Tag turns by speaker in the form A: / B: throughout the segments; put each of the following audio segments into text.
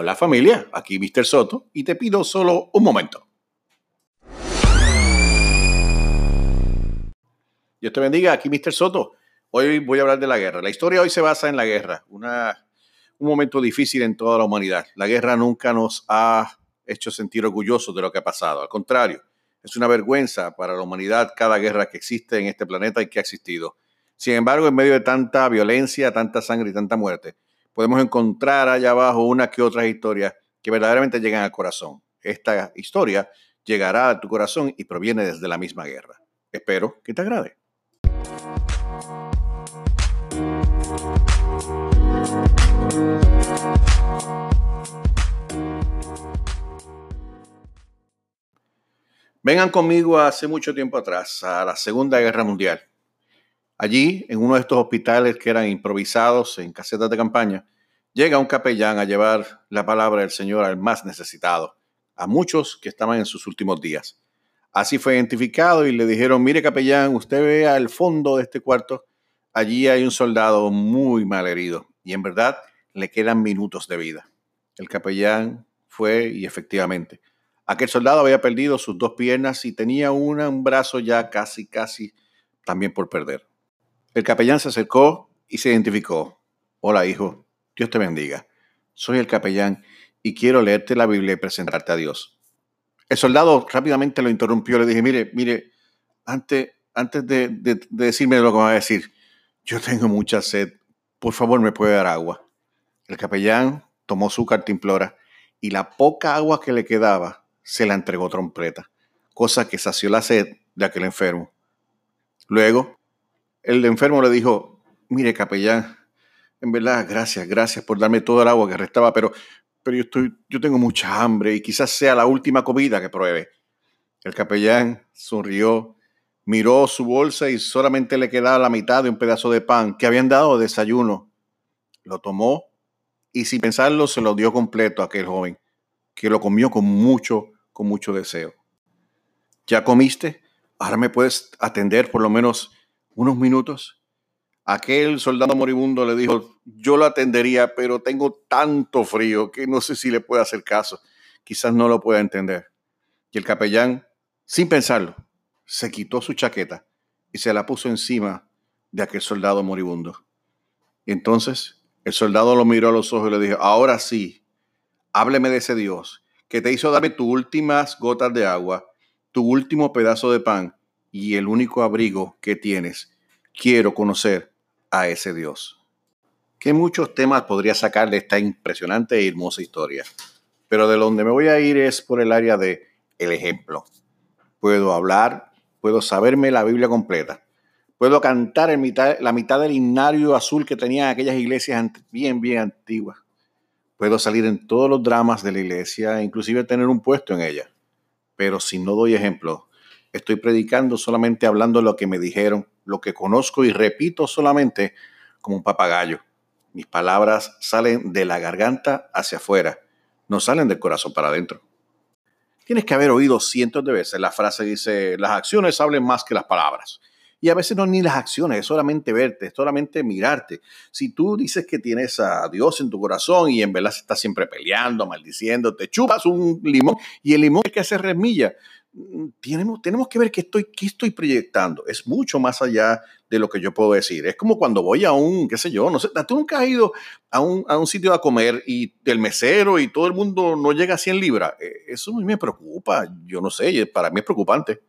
A: Hola familia, aquí Mr. Soto y te pido solo un momento. Dios te bendiga, aquí Mr. Soto. Hoy voy a hablar de la guerra. La historia hoy se basa en la guerra, un momento difícil en toda la humanidad. La guerra nunca nos ha hecho sentir orgullosos de lo que ha pasado. Al contrario, es una vergüenza para la humanidad cada guerra que existe en este planeta y que ha existido. Sin embargo, en medio de tanta violencia, tanta sangre y tanta muerte, podemos encontrar allá abajo una que otras historias que verdaderamente llegan al corazón. Esta historia llegará a tu corazón y proviene desde la misma guerra. Espero que te agrade. Vengan conmigo hace mucho tiempo atrás, a la Segunda Guerra Mundial. Allí, en uno de estos hospitales que eran improvisados en casetas de campaña, llega un capellán a llevar la palabra del Señor al más necesitado, a muchos que estaban en sus últimos días. Así fue identificado y le dijeron, mire capellán, usted ve al fondo de este cuarto, allí hay un soldado muy mal herido y en verdad le quedan minutos de vida. El capellán fue y efectivamente, aquel soldado había perdido sus dos piernas y tenía una, un brazo ya casi, casi también por perder. El capellán se acercó y se identificó. Hola, hijo. Dios te bendiga. Soy el capellán y quiero leerte la Biblia y presentarte a Dios. El soldado rápidamente lo interrumpió. Le dije, mire, mire, antes, antes de, de decirme lo que va a decir, yo tengo mucha sed. Por favor, ¿me puede dar agua? El capellán tomó su cartimplora y la poca agua que le quedaba se la entregó trompeta, cosa que sació la sed de aquel enfermo. Luego el enfermo le dijo, mire capellán, en verdad, gracias, gracias por darme todo el agua que restaba, pero, pero yo, estoy, yo tengo mucha hambre y quizás sea la última comida que pruebe. El capellán sonrió, miró su bolsa y solamente le quedaba la mitad de un pedazo de pan que habían dado de desayuno. Lo tomó y sin pensarlo se lo dio completo a aquel joven, que lo comió con mucho, con mucho deseo. ¿Ya comiste? Ahora me puedes atender por lo menos unos minutos, aquel soldado moribundo le dijo, yo lo atendería, pero tengo tanto frío que no sé si le puedo hacer caso. Quizás no lo pueda entender. Y el capellán, sin pensarlo, se quitó su chaqueta y se la puso encima de aquel soldado moribundo. Entonces el soldado lo miró a los ojos y le dijo, ahora sí, hábleme de ese Dios que te hizo darme tus últimas gotas de agua, tu último pedazo de pan y el único abrigo que tienes. Quiero conocer a ese Dios. ¿Qué muchos temas podría sacar de esta impresionante y hermosa historia? Pero de donde me voy a ir es por el área de el ejemplo. Puedo hablar, puedo saberme la Biblia completa. Puedo cantar en mitad, la mitad del himnario azul que tenían aquellas iglesias bien, bien antiguas. Puedo salir en todos los dramas de la iglesia, inclusive tener un puesto en ella. Pero si no doy ejemplo, Estoy predicando solamente hablando lo que me dijeron, lo que conozco y repito solamente como un papagayo. Mis palabras salen de la garganta hacia afuera, no salen del corazón para adentro. Tienes que haber oído cientos de veces la frase dice, las acciones hablen más que las palabras. Y a veces no ni las acciones, es solamente verte, es solamente mirarte. Si tú dices que tienes a Dios en tu corazón y en verdad estás siempre peleando, maldiciendo, te chupas un limón y el limón es que hace remilla. Mm, tenemos, tenemos que ver qué estoy, qué estoy proyectando. Es mucho más allá de lo que yo puedo decir. Es como cuando voy a un, qué sé yo, no sé, tú nunca has ido a un, a un sitio a comer y el mesero y todo el mundo no llega a 100 libras. E, eso a me preocupa. Yo no sé, para mí es preocupante.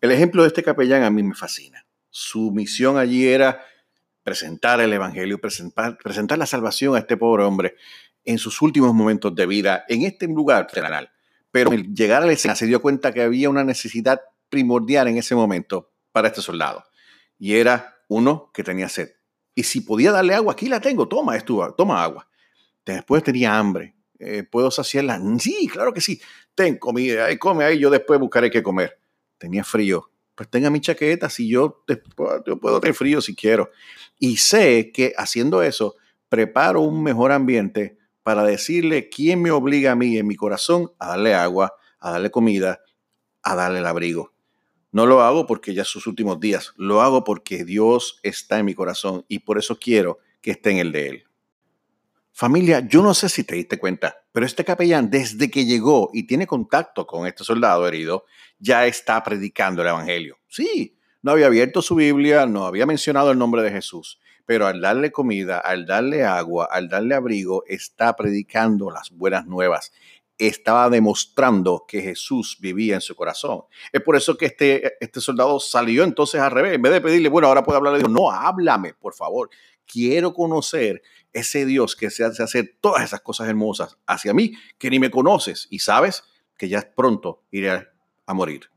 A: El ejemplo de este capellán a mí me fascina. Su misión allí era presentar el Evangelio, presentar, presentar la salvación a este pobre hombre en sus últimos momentos de vida en este lugar terrenal pero al llegar a la escena se dio cuenta que había una necesidad primordial en ese momento para este soldado. Y era uno que tenía sed. Y si podía darle agua, aquí la tengo, toma, esto, toma agua. Después tenía hambre. Eh, ¿Puedo saciarla? Sí, claro que sí. Ten comida, ahí come ahí, yo después buscaré qué comer. Tenía frío. Pues tenga mi chaqueta, si yo, yo puedo tener frío si quiero. Y sé que haciendo eso, preparo un mejor ambiente para decirle quién me obliga a mí en mi corazón a darle agua, a darle comida, a darle el abrigo. No lo hago porque ya sus últimos días, lo hago porque Dios está en mi corazón y por eso quiero que esté en el de Él. Familia, yo no sé si te diste cuenta, Pero este capellán, desde que llegó y tiene contacto con este soldado herido, ya está predicando el Evangelio. Sí, no había abierto su Biblia, no había mencionado el nombre de Jesús, pero al darle comida, al darle agua, al darle abrigo, está predicando las buenas nuevas estaba demostrando que Jesús vivía en su corazón. Es por eso que este, este soldado salió entonces al revés. En vez de pedirle, bueno, ahora puedo hablarle, Dios, no, háblame, por favor. Quiero conocer ese Dios que se hace hacer todas esas cosas hermosas hacia mí, que ni me conoces y sabes que ya pronto iré a morir.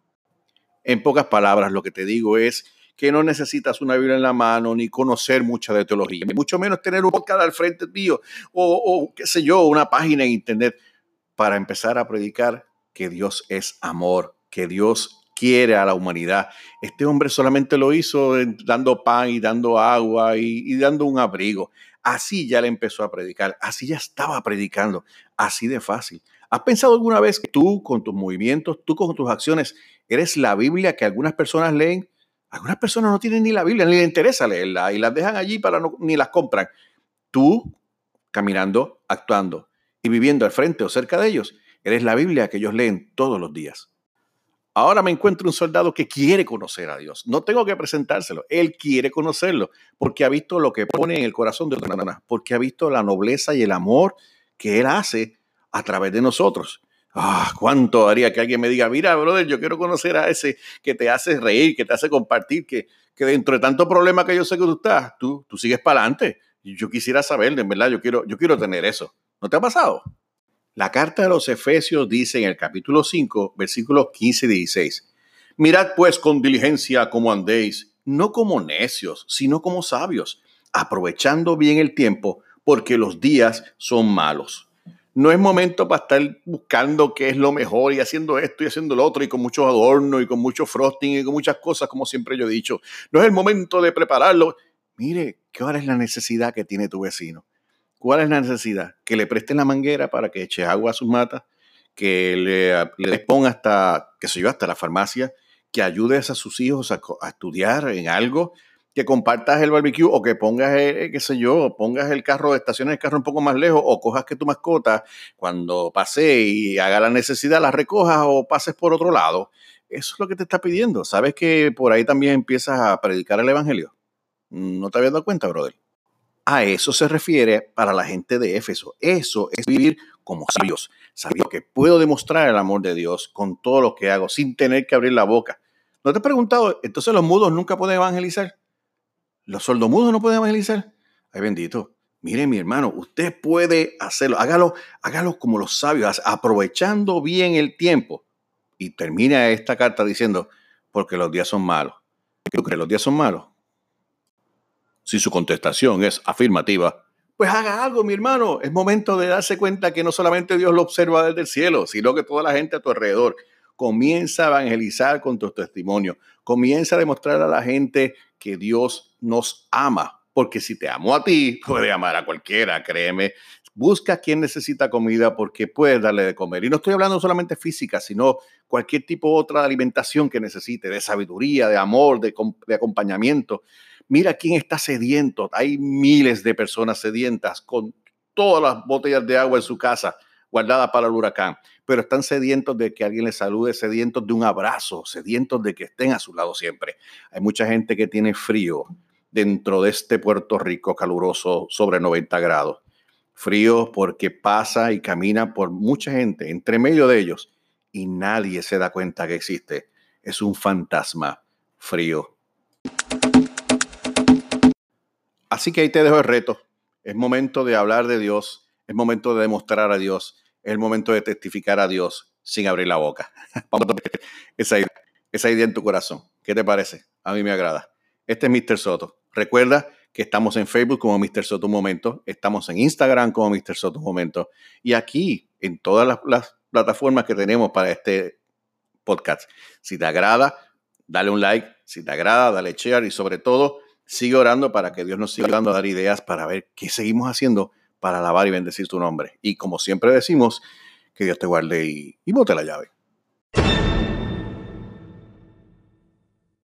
A: En pocas palabras, lo que te digo es que no necesitas una Biblia en la mano ni conocer mucha de teología, mucho menos tener un podcast al frente mío o, o qué sé yo, una página en internet para empezar a predicar que Dios es amor, que Dios quiere a la humanidad. Este hombre solamente lo hizo dando pan y dando agua y, dando un abrigo. Así ya le empezó a predicar, así ya estaba predicando, así de fácil. ¿Has pensado alguna vez que tú con tus movimientos, tú con tus acciones, eres la Biblia que algunas personas leen? Algunas personas no tienen ni la Biblia, ni les interesa leerla y las dejan allí para no, ni las compran. Tú caminando, actuando, y viviendo al frente o cerca de ellos, eres la Biblia que ellos leen todos los días. Ahora me encuentro un soldado que quiere conocer a Dios. No tengo que presentárselo. Él quiere conocerlo porque ha visto lo que pone en el corazón de otra persona, porque ha visto la nobleza y el amor que Él hace a través de nosotros. Ah, cuánto haría que alguien me diga, mira, brother, yo quiero conocer a ese que te hace reír, que te hace compartir, que, que dentro de tanto problema que yo sé que tú estás, tú, tú sigues para adelante. Yo quisiera saber, en verdad, yo quiero, yo quiero tener eso. ¿No te ha pasado? La carta de los Efesios dice en el capítulo 5, versículos 15 y 16, Mirad pues con diligencia cómo andéis, no como necios, sino como sabios, aprovechando bien el tiempo, porque los días son malos. No es momento para estar buscando qué es lo mejor y haciendo esto y haciendo lo otro y con muchos adornos y con mucho frosting y con muchas cosas, como siempre yo he dicho. No es el momento de prepararlo. Mire, ¿qué hora es la necesidad que tiene tu vecino? ¿Cuál es la necesidad? Que le presten la manguera para que eche agua a sus matas, que le, le ponga hasta, que se yo, hasta la farmacia, que ayudes a sus hijos a, estudiar en algo, que compartas el barbecue o que pongas, eh, qué sé yo, pongas el carro, estaciones el carro un poco más lejos o cojas que tu mascota cuando pase y haga la necesidad la recojas o pases por otro lado. Eso es lo que te está pidiendo. ¿Sabes que por ahí también empiezas a predicar el evangelio? ¿No te habías dado cuenta, brother? A eso se refiere para la gente de Éfeso. Eso es vivir como sabios, sabiendo que puedo demostrar el amor de Dios con todo lo que hago sin tener que abrir la boca. ¿No te he preguntado, entonces los mudos nunca pueden evangelizar? ¿Los sordomudos no pueden evangelizar? Ay bendito. Mire mi hermano, usted puede hacerlo. Hágalo, hágalo como los sabios, aprovechando bien el tiempo. Y termina esta carta diciendo, porque los días son malos. ¿Qué tú crees? ¿Los días son malos? Si su contestación es afirmativa, pues haga algo, mi hermano. Es momento de darse cuenta que no solamente Dios lo observa desde el cielo, sino que toda la gente a tu alrededor comienza a evangelizar con tu testimonio. Comienza a demostrar a la gente que Dios nos ama. Porque si te amo a ti, puede amar a cualquiera, créeme. Busca a quien necesita comida porque puedes darle de comer. Y no estoy hablando solamente física, sino cualquier tipo de otra alimentación que necesite, de sabiduría, de amor, de, de acompañamiento. Mira quién está sediento. Hay miles de personas sedientas con todas las botellas de agua en su casa guardadas para el huracán, pero están sedientos de que alguien les salude, sedientos de un abrazo, sedientos de que estén a su lado siempre. Hay mucha gente que tiene frío dentro de este Puerto Rico caluroso sobre 90 grados. Frío porque pasa y camina por mucha gente entre medio de ellos y nadie se da cuenta que existe. Es un fantasma frío Así que ahí te dejo el reto. Es momento de hablar de Dios, es momento de demostrar a Dios, es el momento de testificar a Dios sin abrir la boca. esa idea, esa idea en tu corazón. ¿Qué te parece? A mí me agrada. Este es Mr. Soto. Recuerda que estamos en Facebook como Mr. Soto Un Momento, estamos en Instagram como Mr. Soto Un Momento y aquí en todas las, plataformas que tenemos para este podcast. Si te agrada, dale un like. Si te agrada, dale share y sobre todo Sigue orando para que Dios nos siga dando a dar ideas para ver qué seguimos haciendo para alabar y bendecir tu nombre. Y como siempre decimos, que Dios te guarde y, y bote la llave.